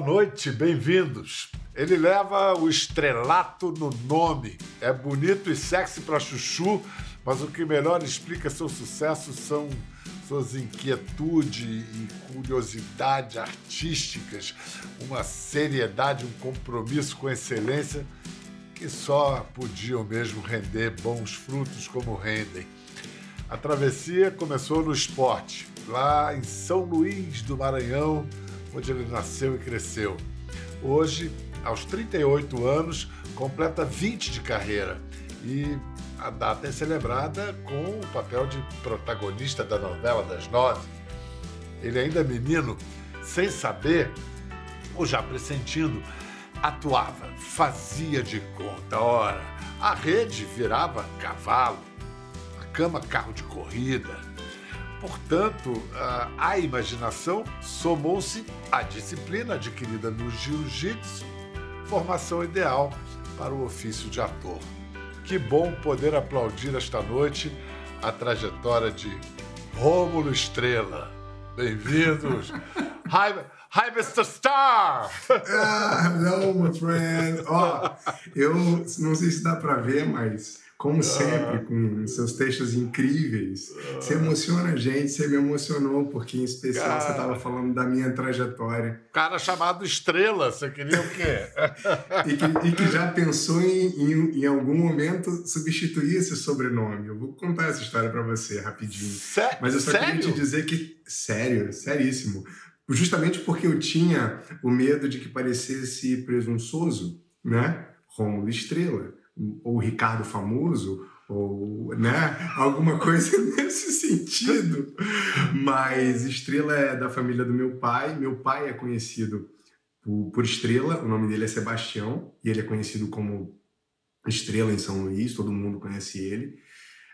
noite, bem-vindos. Ele leva o estrelato no nome. É bonito e sexy para chuchu, mas o que melhor explica seu sucesso são suas inquietude e curiosidade artísticas, uma seriedade, um compromisso com excelência que só podiam mesmo render bons frutos como rendem. A travessia começou no esporte, lá em São Luís do Maranhão, onde ele nasceu e cresceu. Hoje, aos 38 anos, completa 20 de carreira e a data é celebrada com o papel de protagonista da novela das nove. Ele ainda menino, sem saber, ou já pressentindo, atuava, fazia de conta. Ora, a rede virava cavalo, a cama carro de corrida. Portanto, a imaginação somou-se à disciplina adquirida no jiu-jitsu, formação ideal para o ofício de ator. Que bom poder aplaudir esta noite a trajetória de Rômulo Estrela. Bem-vindos! hi, hi, Mr. Star! ah, hello, my friend! Ó, oh, eu não sei se dá para ver, mas como sempre, ah. com seus textos incríveis. Você emociona a gente, você me emocionou, porque em especial cara, você estava falando da minha trajetória. Cara chamado Estrela, você queria o quê? e, que, e, que, já pensou em, em, em, algum momento substituir esse sobrenome. Eu vou contar essa história para você rapidinho. Sé Mas eu só sério? queria te dizer que. Sério, seríssimo. Justamente porque eu tinha o medo de que parecesse presunçoso, né? Rômulo Estrela ou Ricardo Famoso, ou né, alguma coisa nesse sentido. Mas Estrela é da família do meu pai. Meu pai é conhecido por, por Estrela, o nome dele é Sebastião, e ele é conhecido como Estrela em São Luís, todo mundo conhece ele.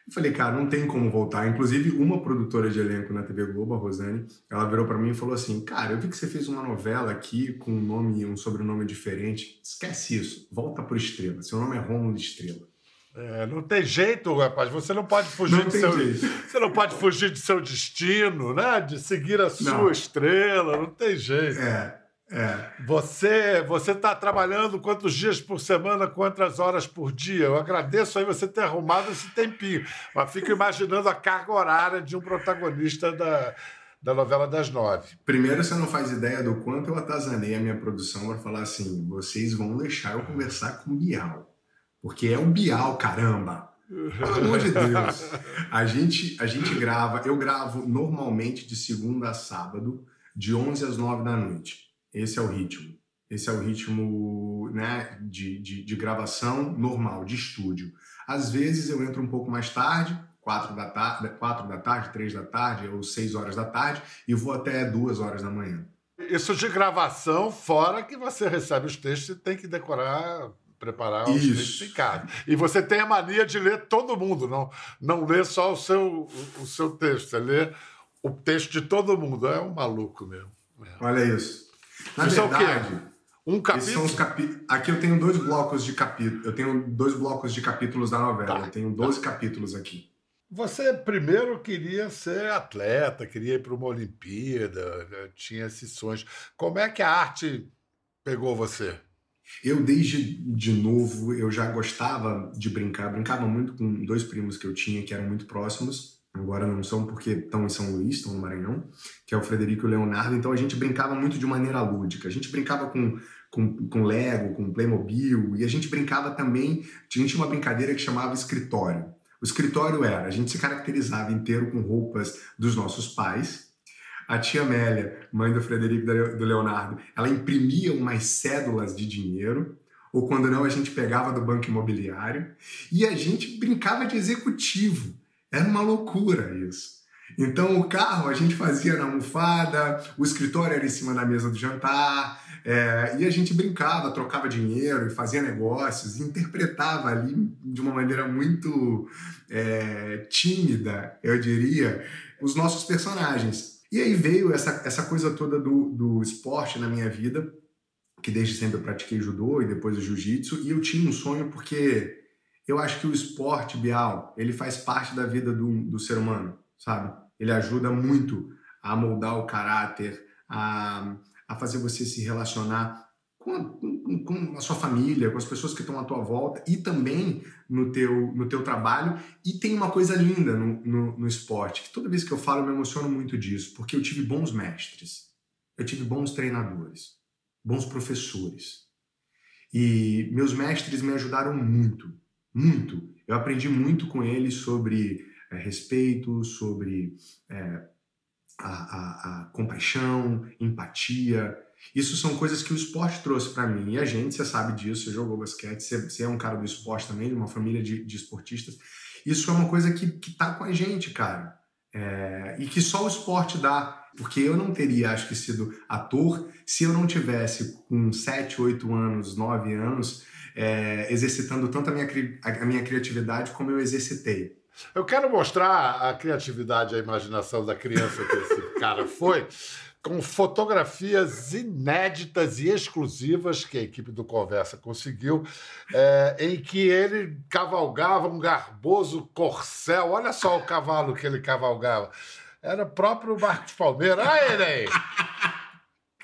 Eu falei, cara, não tem como voltar. Inclusive, uma produtora de elenco na TV Globo, a Rosane, ela virou para mim e falou assim: Cara, eu vi que você fez uma novela aqui com um nome um sobrenome diferente. Esquece isso, volta pro Estrela. Seu nome é Romulo Estrela. É, não tem jeito, rapaz. Você não pode fugir não do seu. Jeito. Você não pode fugir do seu destino, né? De seguir a sua não. estrela. Não tem jeito. É. É. Você você está trabalhando quantos dias por semana, quantas horas por dia? Eu agradeço aí você ter arrumado esse tempinho, mas fico imaginando a carga horária de um protagonista da, da novela das nove. Primeiro, você não faz ideia do quanto eu atazanei a minha produção para falar assim: vocês vão deixar eu conversar com o Bial, porque é o Bial, caramba. Pelo amor de Deus. A gente, a gente grava, eu gravo normalmente de segunda a sábado, de 11 às 9 da noite. Esse é o ritmo. Esse é o ritmo né, de, de, de gravação normal, de estúdio. Às vezes eu entro um pouco mais tarde, quatro da tarde, quatro da tarde, três da tarde ou seis horas da tarde e vou até duas horas da manhã. Isso de gravação, fora que você recebe os textos e tem que decorar, preparar os textos em casa. E você tem a mania de ler todo mundo, não, não lê só o seu, o, o seu texto, você lê o texto de todo mundo. É um maluco mesmo. Olha isso. Na isso verdade, é o quê? Um capítulo? Capi... Aqui eu tenho dois blocos de capítulos. Eu tenho dois blocos de capítulos da novela. Tá. Eu tenho 12 tá. capítulos aqui. Você primeiro queria ser atleta, queria ir para uma Olimpíada, né? tinha esses sonhos. Como é que a arte pegou você? Eu, desde de novo, eu já gostava de brincar. Brincava muito com dois primos que eu tinha que eram muito próximos agora não são porque estão em São Luís, estão no Maranhão, que é o Frederico e o Leonardo. Então a gente brincava muito de maneira lúdica. A gente brincava com, com, com Lego, com Playmobil, e a gente brincava também. A gente tinha uma brincadeira que chamava escritório. O escritório era: a gente se caracterizava inteiro com roupas dos nossos pais. A tia Amélia, mãe do Frederico e do Leonardo, ela imprimia umas cédulas de dinheiro ou quando não, a gente pegava do banco imobiliário e a gente brincava de executivo. Era uma loucura isso. Então o carro a gente fazia na almofada, o escritório era em cima da mesa do jantar, é, e a gente brincava, trocava dinheiro e fazia negócios, e interpretava ali de uma maneira muito é, tímida, eu diria, os nossos personagens. E aí veio essa, essa coisa toda do, do esporte na minha vida, que desde sempre eu pratiquei judô e depois o jiu-jitsu, e eu tinha um sonho porque eu acho que o esporte, Bial, ele faz parte da vida do, do ser humano, sabe? Ele ajuda muito a moldar o caráter, a, a fazer você se relacionar com a, com, com a, sua família, com as pessoas que estão à tua volta e também no teu, no teu trabalho. E tem uma coisa linda no, no, no esporte, que toda vez que eu falo eu me emociono muito disso, porque eu tive bons mestres, eu tive bons treinadores, bons professores. E meus mestres me ajudaram muito, muito. Eu aprendi muito com eles sobre é, respeito, sobre é, a, a, a compaixão, empatia, isso são coisas que o esporte trouxe para mim. E a gente, você sabe disso, você jogou basquete, você, você é um cara do esporte também, de uma família de, de esportistas. Isso é uma coisa que, que tá com a gente, cara. É, e que só o esporte dá. Porque eu não teria, acho que, sido ator se eu não tivesse com 7, 8 anos, 9 anos, é, exercitando tanto a minha, a minha criatividade como eu exercitei. Eu quero mostrar a criatividade, a imaginação da criança que esse cara foi com fotografias inéditas e exclusivas que a equipe do Conversa conseguiu, é, em que ele cavalgava um garboso corcel. Olha só o cavalo que ele cavalgava. Era o próprio Marcos Palmeira. Olha ele aí!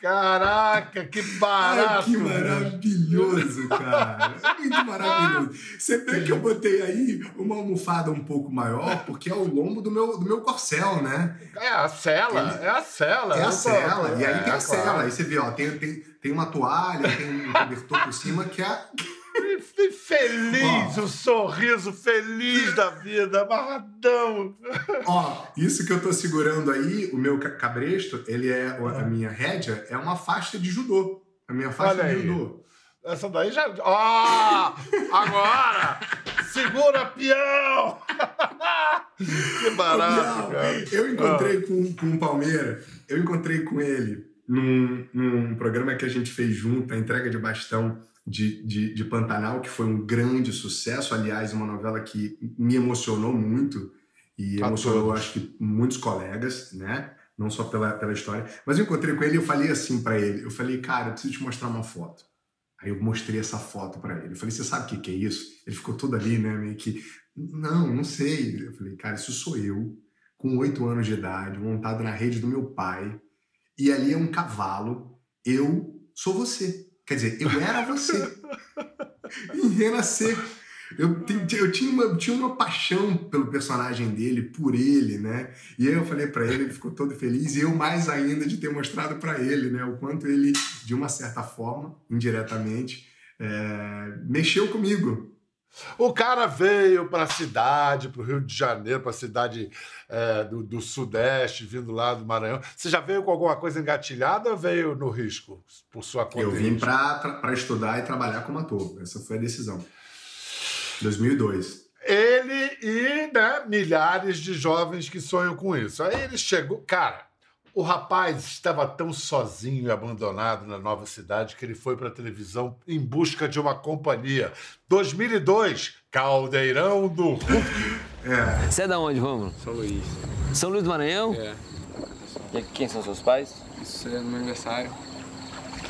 Caraca, que barato! Ai, que maravilhoso, cara! É muito maravilhoso. Você vê que eu botei aí uma almofada um pouco maior, porque é o lombo do meu, do meu corcel, né? É a cela, Ele... é a cela. É a cela, e aí é, tem a claro. cela. Aí você vê, ó, tem, tem, tem uma toalha, tem um cobertor por cima que é Feliz, o um sorriso feliz da vida, amarradão. Ó, isso que eu tô segurando aí, o meu cabresto, ele é, a minha rédea, é uma faixa de judô. A minha faixa Olha de aí. judô. Essa daí já. Ó! Oh, agora! Segura, peão! que barato, cara. Eu encontrei ah. com, com o Palmeira, eu encontrei com ele num, num programa que a gente fez junto, a entrega de bastão de, de, de, Pantanal, que foi um grande sucesso. Aliás, uma novela que me emocionou muito e a emocionou, todos. acho que, muitos colegas, né? Não só pela, pela história. Mas eu encontrei com ele e eu falei assim para ele: eu falei, cara, eu preciso te mostrar uma foto. Aí eu mostrei essa foto para ele. Eu falei, você sabe o que, que é isso? Ele ficou todo ali, né? Meio que, não, não sei. Eu falei, cara, isso sou eu, com oito anos de idade, montado na rede do meu pai. E ali é um cavalo. Eu sou você. Quer dizer, eu era você. em renascer. Eu, eu tinha, uma, tinha uma paixão pelo personagem dele, por ele, né? E aí eu falei para ele, ele ficou todo feliz, e eu mais ainda de ter mostrado para ele, né? O quanto ele, de uma certa forma, indiretamente, é, mexeu comigo, o cara veio para a cidade, para o Rio de Janeiro, para a cidade é, do, do, Sudeste, vindo lá do Maranhão. Você já veio com alguma coisa engatilhada ou veio no risco, por sua conta? Eu vim para estudar e trabalhar como ator. Essa foi a decisão. 2002. Ele e né, milhares de jovens que sonham com isso. Aí ele chegou. Cara, o rapaz estava tão sozinho e abandonado na nova cidade que ele foi para a televisão em busca de uma companhia. 2002, Caldeirão do Hulk. É. Você é da onde, Romulo? São Luís. São Luís do Maranhão? É. E quem são seus pais? Isso é no meu aniversário.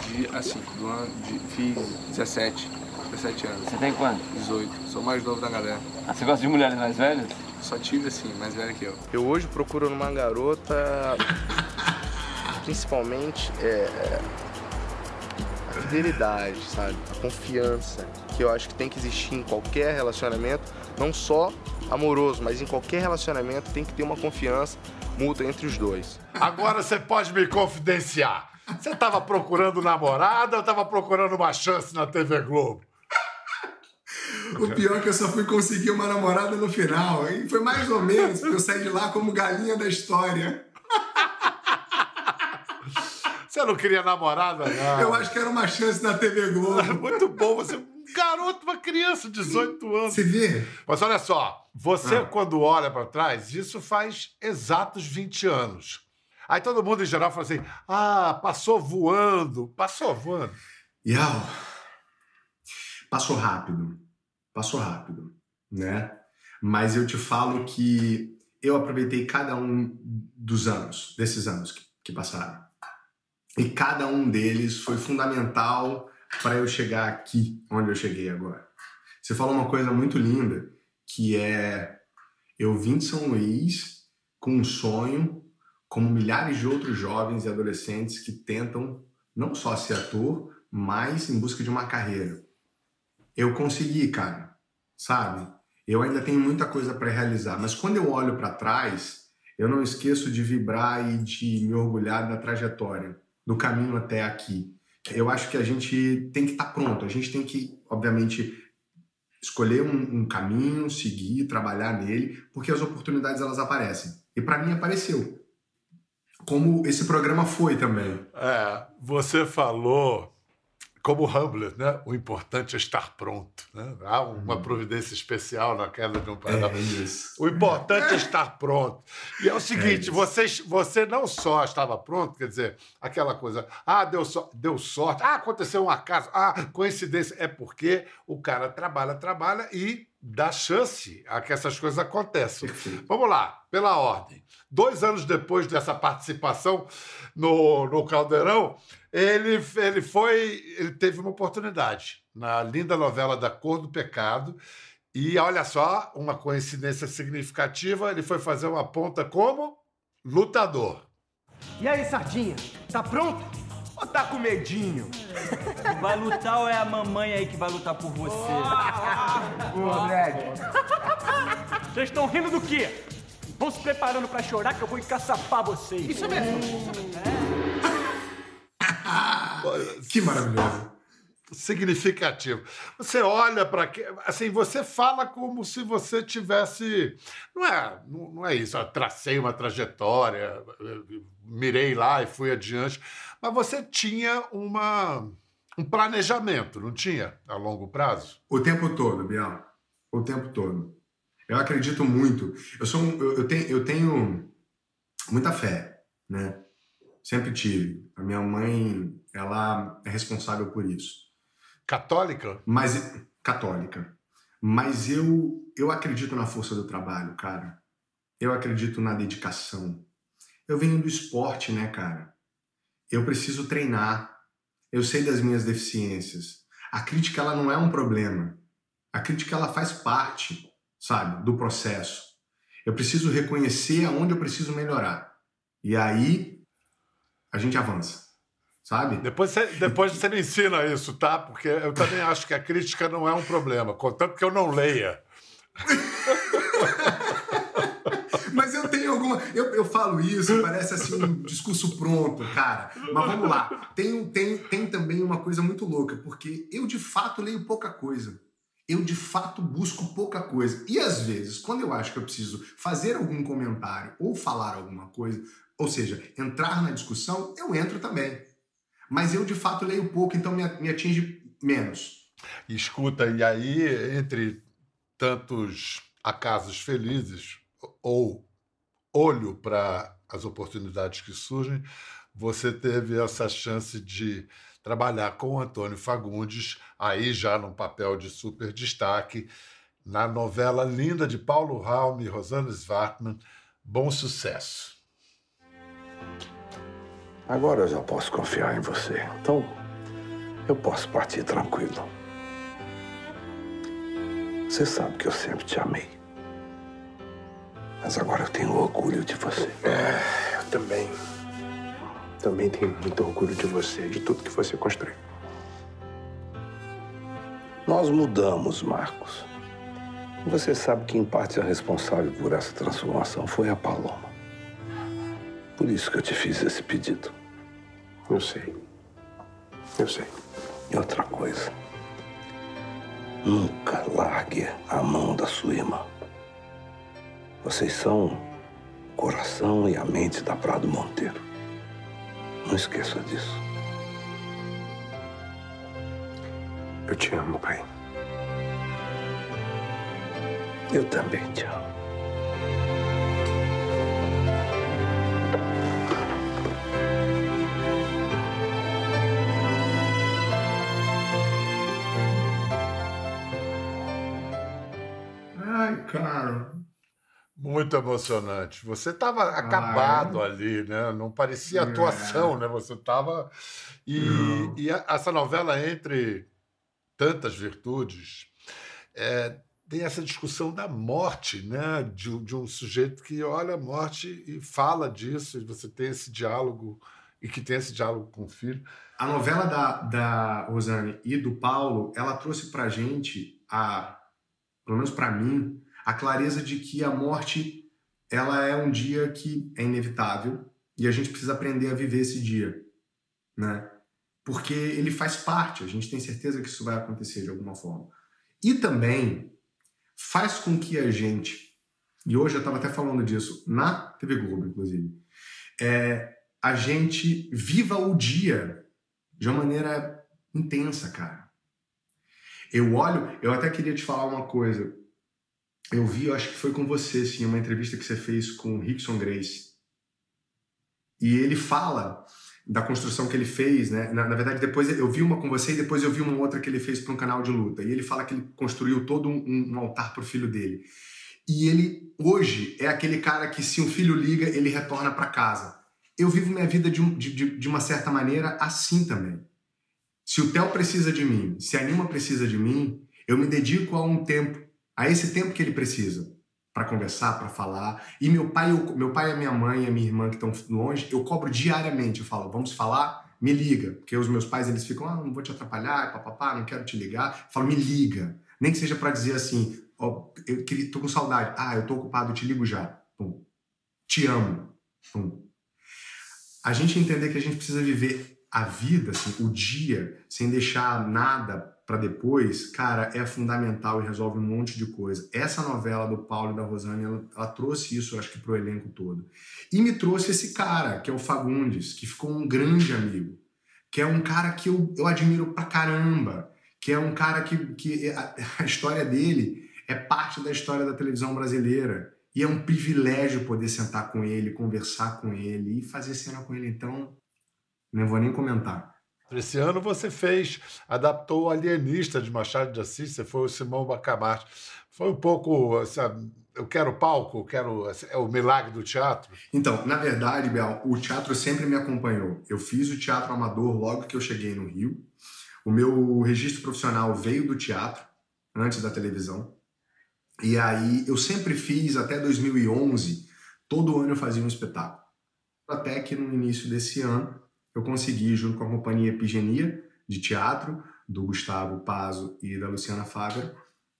De, assim, do ano de, fiz 17, 17 anos. Você tem quanto? 18. Sou mais novo da galera. Ah, você gosta de mulheres mais velhas? Só tive assim, mais velha que eu. Eu hoje procuro numa garota, principalmente, é, é, a fidelidade, sabe? A confiança, que eu acho que tem que existir em qualquer relacionamento, não só amoroso, mas em qualquer relacionamento tem que ter uma confiança mútua entre os dois. Agora você pode me confidenciar. Você estava procurando namorada ou estava procurando uma chance na TV Globo? O pior é que eu só fui conseguir uma namorada no final. E foi mais ou menos, porque eu saí de lá como galinha da história. Você não queria namorada, não? Eu acho que era uma chance na TV Globo. Muito bom, você é um garoto, uma criança, 18 anos. Você vê? Mas olha só, você ah. quando olha para trás, isso faz exatos 20 anos. Aí todo mundo em geral fala assim: ah, passou voando. Passou voando. Yau. Passou rápido passou rápido, né? Mas eu te falo que eu aproveitei cada um dos anos, desses anos que, que passaram. E cada um deles foi fundamental para eu chegar aqui, onde eu cheguei agora. Você falou uma coisa muito linda, que é eu vim de São Luís com um sonho, como milhares de outros jovens e adolescentes que tentam não só ser ator, mas em busca de uma carreira. Eu consegui, cara, sabe? Eu ainda tenho muita coisa para realizar, mas quando eu olho para trás, eu não esqueço de vibrar e de me orgulhar da trajetória, do caminho até aqui. Eu acho que a gente tem que estar tá pronto, a gente tem que, obviamente, escolher um, um, caminho, seguir, trabalhar nele, porque as oportunidades elas aparecem. E para mim apareceu. Como esse programa foi também. É, você falou como Hamlet, né? O importante é estar pronto. Né? Há uma uhum. providência especial na queda de um painel. É. O importante é estar pronto. E é o seguinte: é você, você não só estava pronto, quer dizer, aquela coisa, ah, deu, so, deu sorte, ah, aconteceu um acaso, ah, coincidência. É porque o cara trabalha, trabalha e dá chance a que essas coisas aconteçam. Vamos lá, pela ordem. Dois anos depois dessa participação no, no Caldeirão, ele, ele foi. Ele teve uma oportunidade na linda novela Da Cor do Pecado. E olha só, uma coincidência significativa, ele foi fazer uma ponta como lutador. E aí, Sardinha, tá pronto? Ou tá com medinho? Vai lutar ou é a mamãe aí que vai lutar por você? Ô, Brad. Vocês estão rindo do quê? Vão se preparando pra chorar que eu vou encaçapar vocês. Isso mesmo. É. que maravilhoso. Significativo. Você olha para que. Assim, você fala como se você tivesse. Não é, não, é isso. Eu tracei uma trajetória, mirei lá e fui adiante. Mas você tinha uma, um planejamento, não tinha? A longo prazo? O tempo todo, Biel. O tempo todo. Eu acredito muito. Eu, sou um, eu, eu, tenho, eu tenho muita fé, né? Sempre tive. A minha mãe, ela é responsável por isso. Católica? Mas católica. Mas eu eu acredito na força do trabalho, cara. Eu acredito na dedicação. Eu venho do esporte, né, cara? Eu preciso treinar. Eu sei das minhas deficiências. A crítica ela não é um problema. A crítica ela faz parte, sabe, do processo. Eu preciso reconhecer aonde eu preciso melhorar. E aí a gente avança. Sabe? Depois você, depois você me ensina isso, tá? Porque eu também acho que a crítica não é um problema, contanto que eu não leia. Mas eu tenho alguma. Eu, eu falo isso, parece assim um discurso pronto, cara. Mas vamos lá. Tem, tem, tem também uma coisa muito louca, porque eu de fato leio pouca coisa. Eu de fato busco pouca coisa. E às vezes, quando eu acho que eu preciso fazer algum comentário ou falar alguma coisa, ou seja, entrar na discussão, eu entro também. Mas eu, de fato, leio pouco, então me, me atinge menos. Escuta, e aí, entre tantos acasos felizes ou olho para as oportunidades que surgem, você teve essa chance de trabalhar com o Antônio Fagundes, aí já num papel de super destaque, na novela linda de Paulo Raum e Rosana Svartman, Bom Sucesso. Agora eu já posso confiar em você. Então, eu posso partir tranquilo. Você sabe que eu sempre te amei. Mas agora eu tenho orgulho de você. É, eu também. Também tenho muito orgulho de você, de tudo que você construiu. Nós mudamos, Marcos. Você sabe que, em parte, a responsável por essa transformação foi a Paloma. Por isso que eu te fiz esse pedido. Eu sei. Eu sei. E outra coisa. Nunca largue a mão da sua irmã. Vocês são o coração e a mente da Prado Monteiro. Não esqueça disso. Eu te amo, pai. Eu também te amo. Cara. Muito emocionante. Você estava acabado ah, é? ali, né? Não parecia atuação, é. né? Você estava. E, e, essa novela, entre tantas virtudes, é, tem essa discussão da morte, né? De, de, um sujeito que olha a morte e fala disso, e você tem esse diálogo e que tem esse diálogo com o filho. A novela da, da Rosane e do Paulo, ela trouxe pra gente, a, pelo menos para mim, a clareza de que a morte ela é um dia que é inevitável e a gente precisa aprender a viver esse dia, né? Porque ele faz parte, a gente tem certeza que isso vai acontecer de alguma forma. E também faz com que a gente, e hoje eu estava até falando disso na TV Globo, inclusive, é, a gente viva o dia de uma maneira intensa, cara. Eu olho, eu até queria te falar uma coisa. Eu vi, eu acho que foi com você, sim, uma entrevista que você fez com o Rickson Grace. E ele fala da construção que ele fez, né? Na, na, verdade, depois eu vi uma com você e depois eu vi uma outra que ele fez para um canal de luta. E ele fala que ele construiu todo um, um altar para o filho dele. E ele hoje é aquele cara que se um filho liga, ele retorna para casa. Eu vivo minha vida de, de, de uma certa maneira assim também. Se o Theo precisa de mim, se a Nima precisa de mim, eu me dedico a um tempo, a esse tempo que ele precisa para conversar, para falar. E meu pai, eu, meu pai a minha mãe e a minha irmã que estão longe, eu cobro diariamente. Eu falo, vamos falar? Me liga. Porque os meus pais, eles ficam, ah, não vou te atrapalhar, papapá, não quero te ligar. Eu falo, me liga. Nem que seja para dizer assim, ó, eu tô com saudade. Ah, eu tô ocupado, te ligo já. Pum. Te amo. Pum. A gente entender que a gente precisa viver a vida, assim, o dia, sem deixar nada para depois, cara, é fundamental e resolve um monte de coisa. Essa novela do Paulo e da Rosane, ela, ela trouxe isso, acho que, pro elenco todo. E me trouxe esse cara, que é o Fagundes, que ficou um grande amigo, que é um cara que eu, eu admiro pra caramba, que é um cara que, que a, a história dele é parte da história da televisão brasileira. E é um privilégio poder sentar com ele, conversar com ele e fazer cena com ele. Então, não vou nem comentar. Esse ano você fez, adaptou o Alienista de Machado de Assis, você foi o Simão Bacamarte. Foi um pouco, assim, eu quero palco, eu quero, assim, é o milagre do teatro? Então, na verdade, Bel, o teatro sempre me acompanhou. Eu fiz o teatro amador logo que eu cheguei no Rio. O meu registro profissional veio do teatro, antes da televisão. E aí eu sempre fiz, até 2011, todo ano eu fazia um espetáculo. Até que no início desse ano eu consegui, junto com a companhia Epigenia de teatro, do Gustavo Pazo e da Luciana Fábio,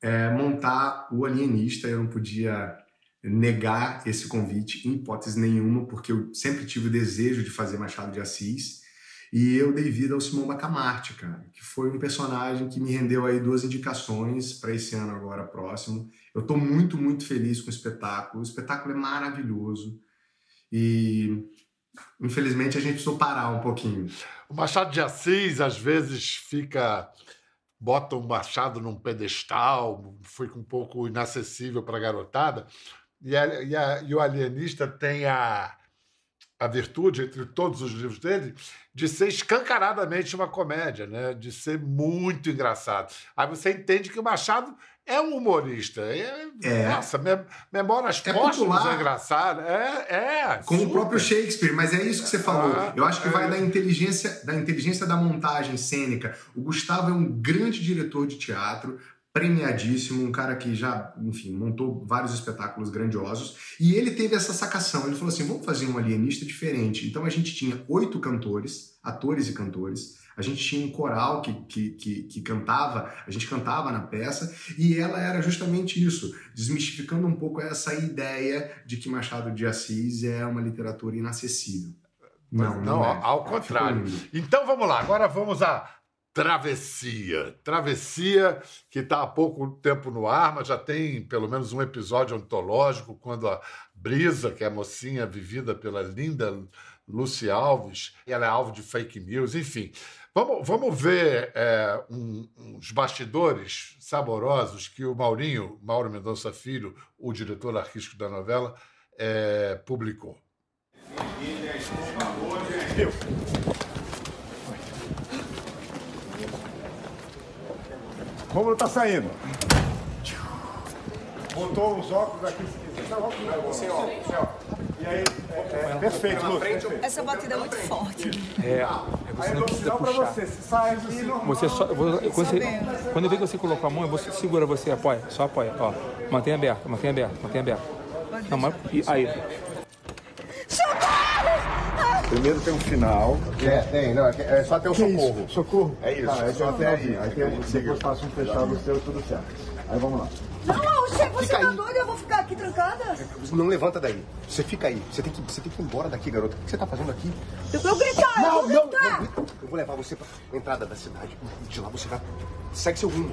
é, montar o Alienista. Eu não podia negar esse convite em hipótese nenhuma, porque eu sempre tive o desejo de fazer Machado de Assis. E eu dei vida ao Simão Bacamarte, cara, que foi um personagem que me rendeu aí duas indicações para esse ano agora próximo. Eu estou muito, muito feliz com o espetáculo. O espetáculo é maravilhoso. E Infelizmente a gente precisou parar um pouquinho. O Machado de Assis às vezes fica bota o Machado num pedestal, fica um pouco inacessível para a garotada. E, a, e, a, e, o alienista tem a, a virtude, entre todos os livros dele, de ser escancaradamente uma comédia, né? de ser muito engraçado. Aí você entende que o Machado é um humorista. É, é. Nossa, memórias é póstumas é engraçado. É, é. Como super. o próprio Shakespeare, mas é isso que você falou. Ah, Eu acho que é. vai da inteligência, da inteligência da montagem cênica. O Gustavo é um grande diretor de teatro, premiadíssimo, um cara que já, enfim, montou vários espetáculos grandiosos. E ele teve essa sacação. Ele falou assim: vamos fazer um alienista diferente. Então a gente tinha oito cantores, atores e cantores a gente tinha um coral que, que, que, que, cantava, a gente cantava na peça, e ela era justamente isso, desmistificando um pouco essa ideia de que Machado de Assis é uma literatura inacessível. Não, não, não é. ao contrário. Então vamos lá, agora vamos à Travessia. Travessia, que está há pouco tempo no ar, mas já tem pelo menos um episódio antológico, quando a Brisa, que é a mocinha vivida pela linda Lucy Alves, ela é alvo de fake news, enfim. Vamos, vamos ver é, um, uns bastidores saborosos que o Maurinho, Mauro Mendonça Filho, o diretor artístico da novela, é, publicou. Como tá saindo? Botou os óculos aqui. Óculos, sem óculos, sem óculos. E aí, é, é, perfeito, Lu. Essa batida é muito forte. É, você não precisa puxar. Você, você sai aqui Você só, você, você, quando eu ver que você colocou a mão, você segura, você apoia, só apoia, ó. Mantém aberto, mantém aberto, mantém aberto. Não, mas, e, aí. Socorro! Primeiro tem um final. É, tem, não, é, é só ter o Que socorro. isso? Socorro? É isso. Tá, é só até aí. Aí tem, depois faço um fechado seu, tudo certo. Aí vamos lá. Não, você, você Fica tá aí. doido? Eu vou ficar aqui trancada? Não levanta daí. Você fica aí. Você tem que, você tem que ir embora daqui, garota. O que você tá fazendo aqui? Eu vou gritar, eu vou não, gritar. não. Eu vou levar você pra entrada da cidade. De lá você vai. Segue seu rumo.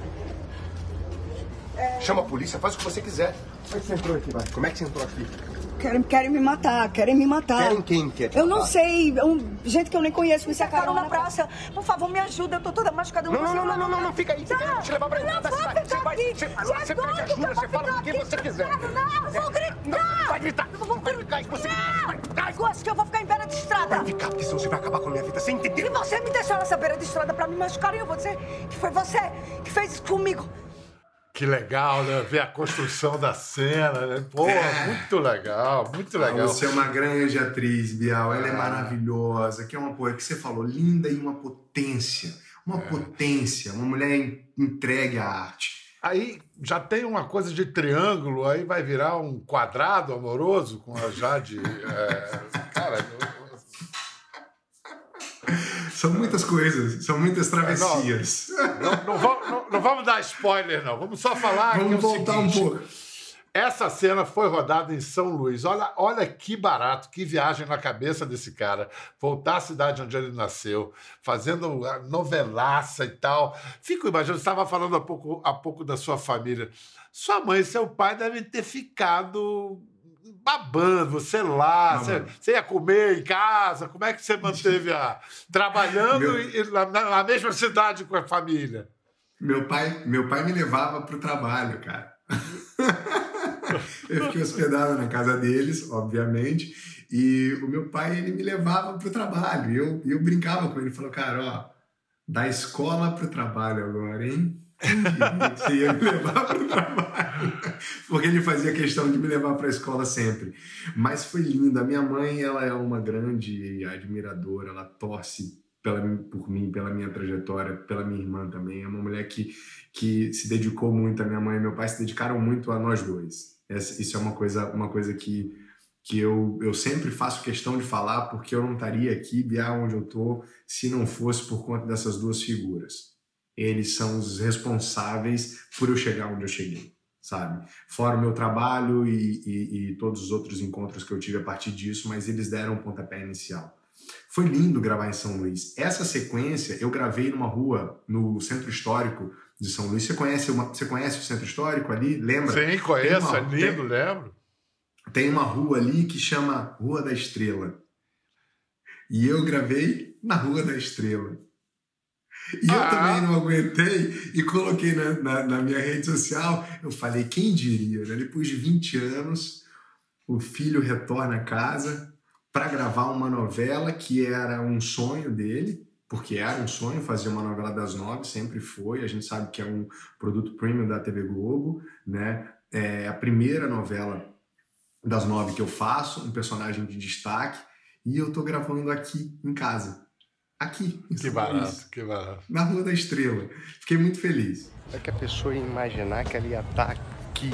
Chama a polícia, faz o que você quiser. Como é que você entrou aqui, vai? Como é que você entrou aqui? Querem, querem me matar, querem me matar. Querem quem quer te Eu não sei, é um, gente que eu nem conheço me sacaram na praça. Por favor, me ajuda, eu tô toda machucada. eu Não, não, não, não, não, não, fica aí. Aí. Vou te levar pra Eu não vou cidade. Você vai, aqui. você, Você você pede ajuda, eu você vou fala com quem aqui você quiser. Não, eu vou gritar. Vai gritar. Vai gritar. Você vai Eu acho que eu vou ficar em beira de estrada. ficar, porque senão você vai acabar com a minha vida. Você Se entendeu? você me deixar nessa beira de estrada pra me machucar, eu vou dizer que foi você que fez isso comigo. Que legal, né? Ver a construção da cena, né? Pô, É. muito legal, muito Ah, legal. Você é uma grande atriz, Bial. Ela é maravilhosa. Que é uma porra que você falou, linda e uma potência. Uma potência. Uma mulher en- entregue à arte. Aí já tem uma coisa de triângulo, aí vai virar um quadrado amoroso com a Jade. é, cara, São muitas coisas, são muitas travessias. não, não, vamos, não- não vamos dar spoiler, não. Vamos só falar que é Vamos o voltar um seguinte, pouco. Essa cena foi rodada em São Luís. Olha, olha que barato, que viagem na cabeça desse cara. Voltar à cidade onde ele nasceu, fazendo novelaça e tal. Fico imaginando, você estava falando há pouco, há pouco da sua família. Sua mãe e seu pai devem ter ficado babando, você lá, você, Babando. você ia comer em casa, como é que você manteve a. trabalhando Meu- e, na, na mesma cidade com a família? Meu pai, meu pai me levava pro trabalho, cara. Eu fiquei hospedado na casa deles, obviamente, e o meu pai ele me levava pro trabalho. E eu, eu brincava com ele, falou, cara, ó, da escola pro trabalho agora, hein? Que Você ia me levar pro trabalho. Porque ele fazia questão de me levar para a escola sempre. Mas foi lindo. A minha mãe, ela é uma grande admiradora, ela torce pela, por mim, pela minha trajetória, pela minha irmã também. É uma mulher que, que se dedicou muito, a minha mãe e meu pai se dedicaram muito a nós dois. Essa, isso é uma coisa, uma coisa que, que eu, eu sempre faço questão de falar, porque eu não estaria aqui, Biá, onde eu estou, se não fosse por conta dessas duas figuras. Eles são os responsáveis por eu chegar onde eu cheguei, sabe? Fora o meu trabalho e, e, e todos os outros encontros que eu tive a partir disso, mas eles deram um pontapé inicial. Foi lindo gravar em São Luís. Essa sequência eu gravei numa rua no centro histórico de São Luís. Você conhece, uma, você conhece o centro histórico ali? Lembra? Sim, conheço, Tem é uma- lindo, tem- lembro. tem uma rua ali que chama Rua da Estrela. E eu gravei na Rua da Estrela. E eu Ah. também não aguentei e coloquei na, na, na minha rede social. Eu falei, quem diria, né? Depois de 20 anos, o filho retorna a casa para gravar uma novela que era um sonho dele, porque era um sonho fazer uma novela das nove, sempre foi. A gente sabe que é um produto premium da TV Globo, né? É a primeira novela das nove que eu faço, um personagem de destaque, e eu tô gravando aqui em casa. Aqui, em Que barato, que barato. na Rua da Estrela. Fiquei muito feliz. É que a pessoa ia imaginar que ela ia estar aqui,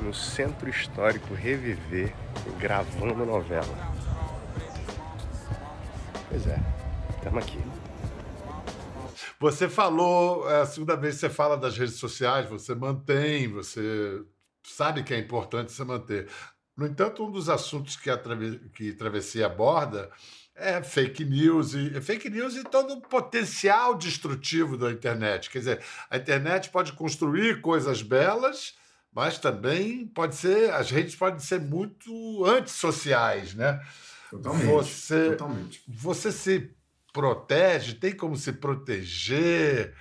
no centro histórico, reviver, gravando novela. Pois é, estamos aqui. Você falou, é a segunda vez que você fala das redes sociais, você mantém, você sabe que é importante você manter. No entanto, um dos assuntos que a, que Travessia aborda é fake news e fake news e todo o potencial destrutivo da internet. Quer dizer, a internet pode construir coisas belas, mas também pode ser, as redes podem ser muito antissociais, né? Totalmente. Você, Totalmente. você se protege? Tem como se proteger?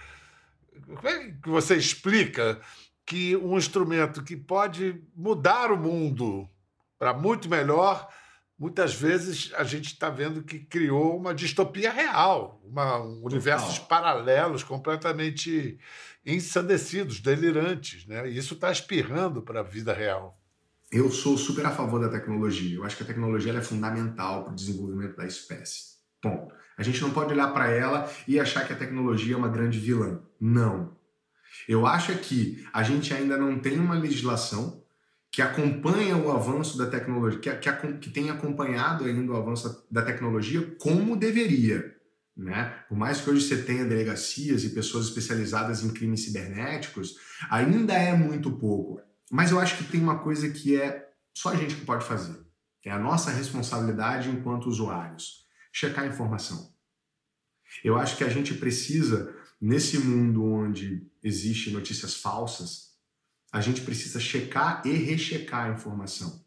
Como é que você explica que um instrumento que pode mudar o mundo para muito melhor, muitas vezes a gente está vendo que criou uma distopia real, uma, um universos paralelos completamente ensandecidos, delirantes, né? E isso está espirrando para a vida real. Eu sou super a favor da tecnologia. Eu acho que a tecnologia é fundamental para o desenvolvimento da espécie. Ponto. A gente não pode olhar para ela e achar que a tecnologia é uma grande vilã. Não. Eu acho que a gente ainda não tem uma legislação que acompanha o avanço da tecnologia, que, que, que tem acompanhado ainda o avanço da tecnologia como deveria. Né? Por mais que hoje você tenha delegacias e pessoas especializadas em crimes cibernéticos, ainda é muito pouco. Mas eu acho que tem uma coisa que é só a gente que pode fazer. É a nossa responsabilidade enquanto usuários. Checar a informação. Eu acho que a gente precisa, nesse mundo onde existem notícias falsas, a gente precisa checar e rechecar a informação.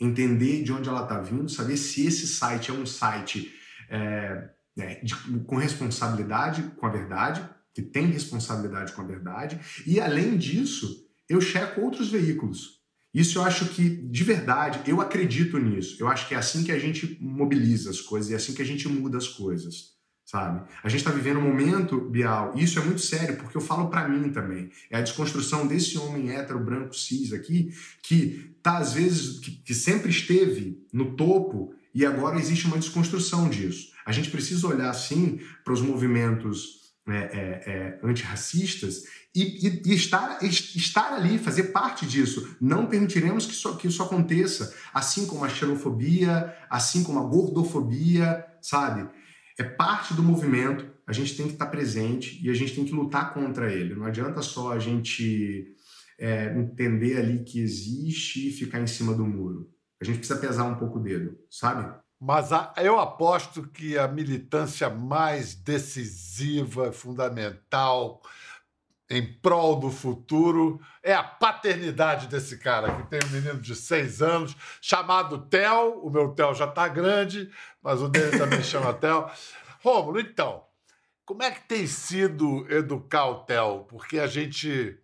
Entender de onde ela está vindo, saber se esse site é um site é, é, de, com responsabilidade com a verdade, que tem responsabilidade com a verdade, e além disso, eu checo outros veículos. Isso eu acho que, de verdade, eu acredito nisso. Eu acho que é assim que a gente mobiliza as coisas, e é assim que a gente muda as coisas sabe? A gente está vivendo um momento, Bial, e isso é muito sério, porque eu falo para mim também. É a desconstrução desse homem hétero, branco, cis aqui, que tá às vezes, que, que sempre esteve no topo e agora existe uma desconstrução disso. A gente precisa olhar, sim, para os movimentos é, é, é, antirracistas e, e, e, estar, estar ali, fazer parte disso. Não permitiremos que isso, que isso aconteça, assim como a xenofobia, assim como a gordofobia, sabe? É parte do movimento, a gente tem que estar presente e a gente tem que lutar contra ele. Não adianta só a gente é, entender ali que existe e ficar em cima do muro. A gente precisa pesar um pouco o dedo, sabe? Mas a, eu aposto que a militância mais decisiva, fundamental, em prol do futuro é a paternidade desse cara, que tem um menino de seis anos, chamado Theo. O meu Theo já está grande, mas o dele também chama Theo. Rômulo, então, como é que tem sido educar o Theo? Porque a gente,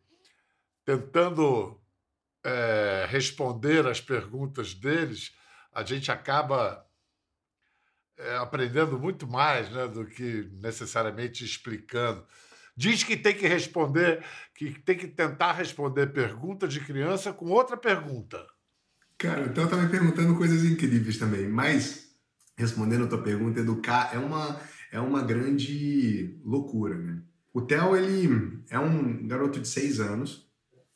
tentando é, responder as perguntas deles, a gente acaba é, aprendendo muito mais né, do que necessariamente explicando. Diz que tem que responder, que tem que tentar responder pergunta de criança com outra pergunta. Cara, o Theo tá me perguntando coisas incríveis também, mas respondendo a tua pergunta, educar é uma, é uma grande loucura, né? O Theo, ele é um garoto de seis anos,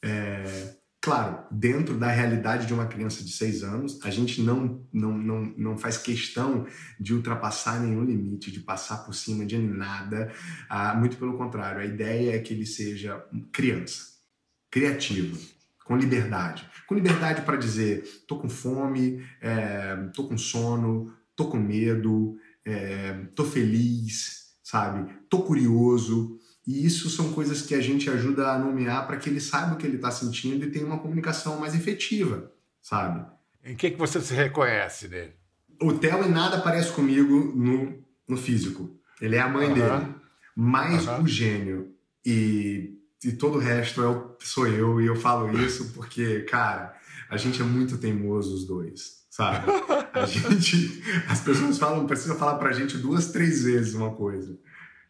é, Claro, dentro da realidade de uma criança de seis anos, a gente não, não, não, não faz questão de ultrapassar nenhum limite, de passar por cima de nada. Ah, muito pelo contrário, a ideia é que ele seja criança, criativo, com liberdade. Com liberdade para dizer: tô com fome, é, tô com sono, tô com medo, é, tô feliz, sabe? Tô curioso. E isso são coisas que a gente ajuda a nomear para que ele saiba o que ele está sentindo e tenha uma comunicação mais efetiva, sabe? Em que, que você se reconhece nele? O Theo em nada parece comigo no, no físico. Ele é a mãe dele. Mas o gênio e, e todo o resto é o, sou eu. E eu falo isso porque, cara, a gente é muito teimoso os dois, sabe? A gente... As pessoas falam, precisam falar pra gente duas, três vezes uma coisa.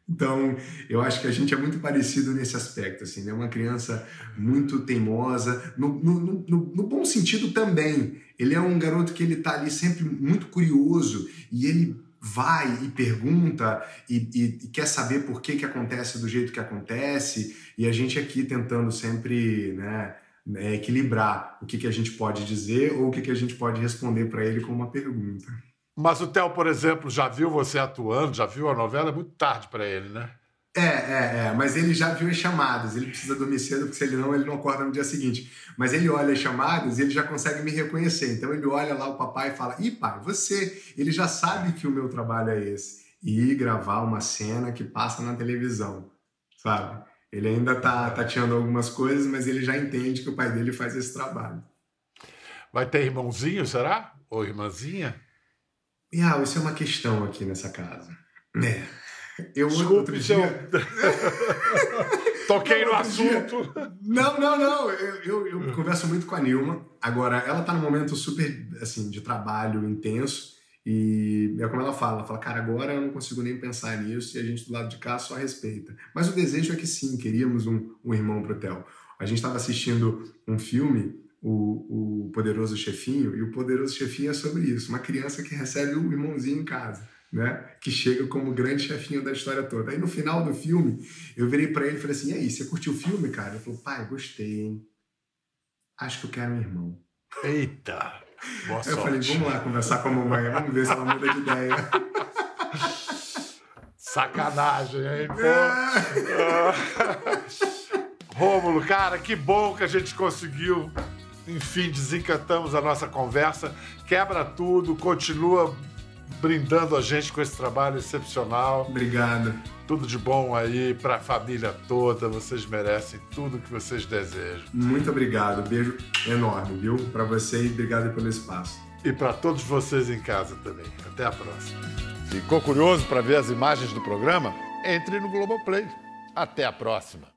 Então, eu acho que a gente é muito parecido nesse aspecto, assim, né? Uma criança muito teimosa, no, no, no, no bom sentido também. Ele é um garoto que ele tá ali sempre muito curioso e ele vai e pergunta e, e, e, quer saber por que, que acontece do jeito que acontece e a gente aqui tentando sempre né, né equilibrar o que, que a gente pode dizer ou o que, que a gente pode responder para ele com uma pergunta. Mas o Theo, por exemplo, já viu você atuando, já viu a novela? É muito tarde para ele, né? É, é, é. Mas ele já viu as chamadas. Ele precisa dormir cedo, porque se ele não, ele não acorda no dia seguinte. Mas ele olha as chamadas e ele já consegue me reconhecer. Então ele olha lá o papai e fala: Ih, pai, você. Ele já sabe que o meu trabalho é esse. E gravar uma cena que passa na televisão, sabe? Ele ainda tá tateando algumas coisas, mas ele já entende que o pai dele faz esse trabalho. Vai ter irmãozinho, será? Ou irmãzinha? E ah, isso é uma questão aqui nessa casa. É. Eu Desculpe, outro dia... Toquei não, no assunto. Dia... Não, não, não. Eu, eu, eu converso muito com a Nilma. Agora, ela tá num momento super, assim, de trabalho intenso. E é como ela fala, ela fala, cara, agora eu não consigo nem pensar nisso e a gente do lado de cá só respeita. Mas o desejo é que sim, queríamos um, um irmão pro Theo. A gente estava assistindo um filme o, o Poderoso Chefinho, e o Poderoso Chefinho é sobre isso, uma criança que recebe o um irmãozinho em casa, né? Que chega como grande chefinho da história toda. Aí no final do filme, eu virei para ele e falei assim: e aí, você curtiu o filme, cara? Ele falou: pai, gostei, hein? Acho que eu quero um irmão. Eita! Boa Eu sorte. falei, vamos lá conversar com a mamãe, vamos ver se ela muda de ideia. Sacanagem, hein? Pô. Rômulo, cara, que bom que a gente conseguiu. Enfim, desencantamos a nossa conversa. Quebra tudo, continua brindando a gente com esse trabalho excepcional. Obrigado. Tudo de bom aí pra família toda. Vocês merecem tudo que vocês desejam. Muito obrigado. Beijo enorme, viu? Pra você e obrigado pelo espaço. E pra todos vocês em casa também. Até a próxima. Ficou curioso para ver as imagens do programa? Entre no Globoplay. Até a próxima.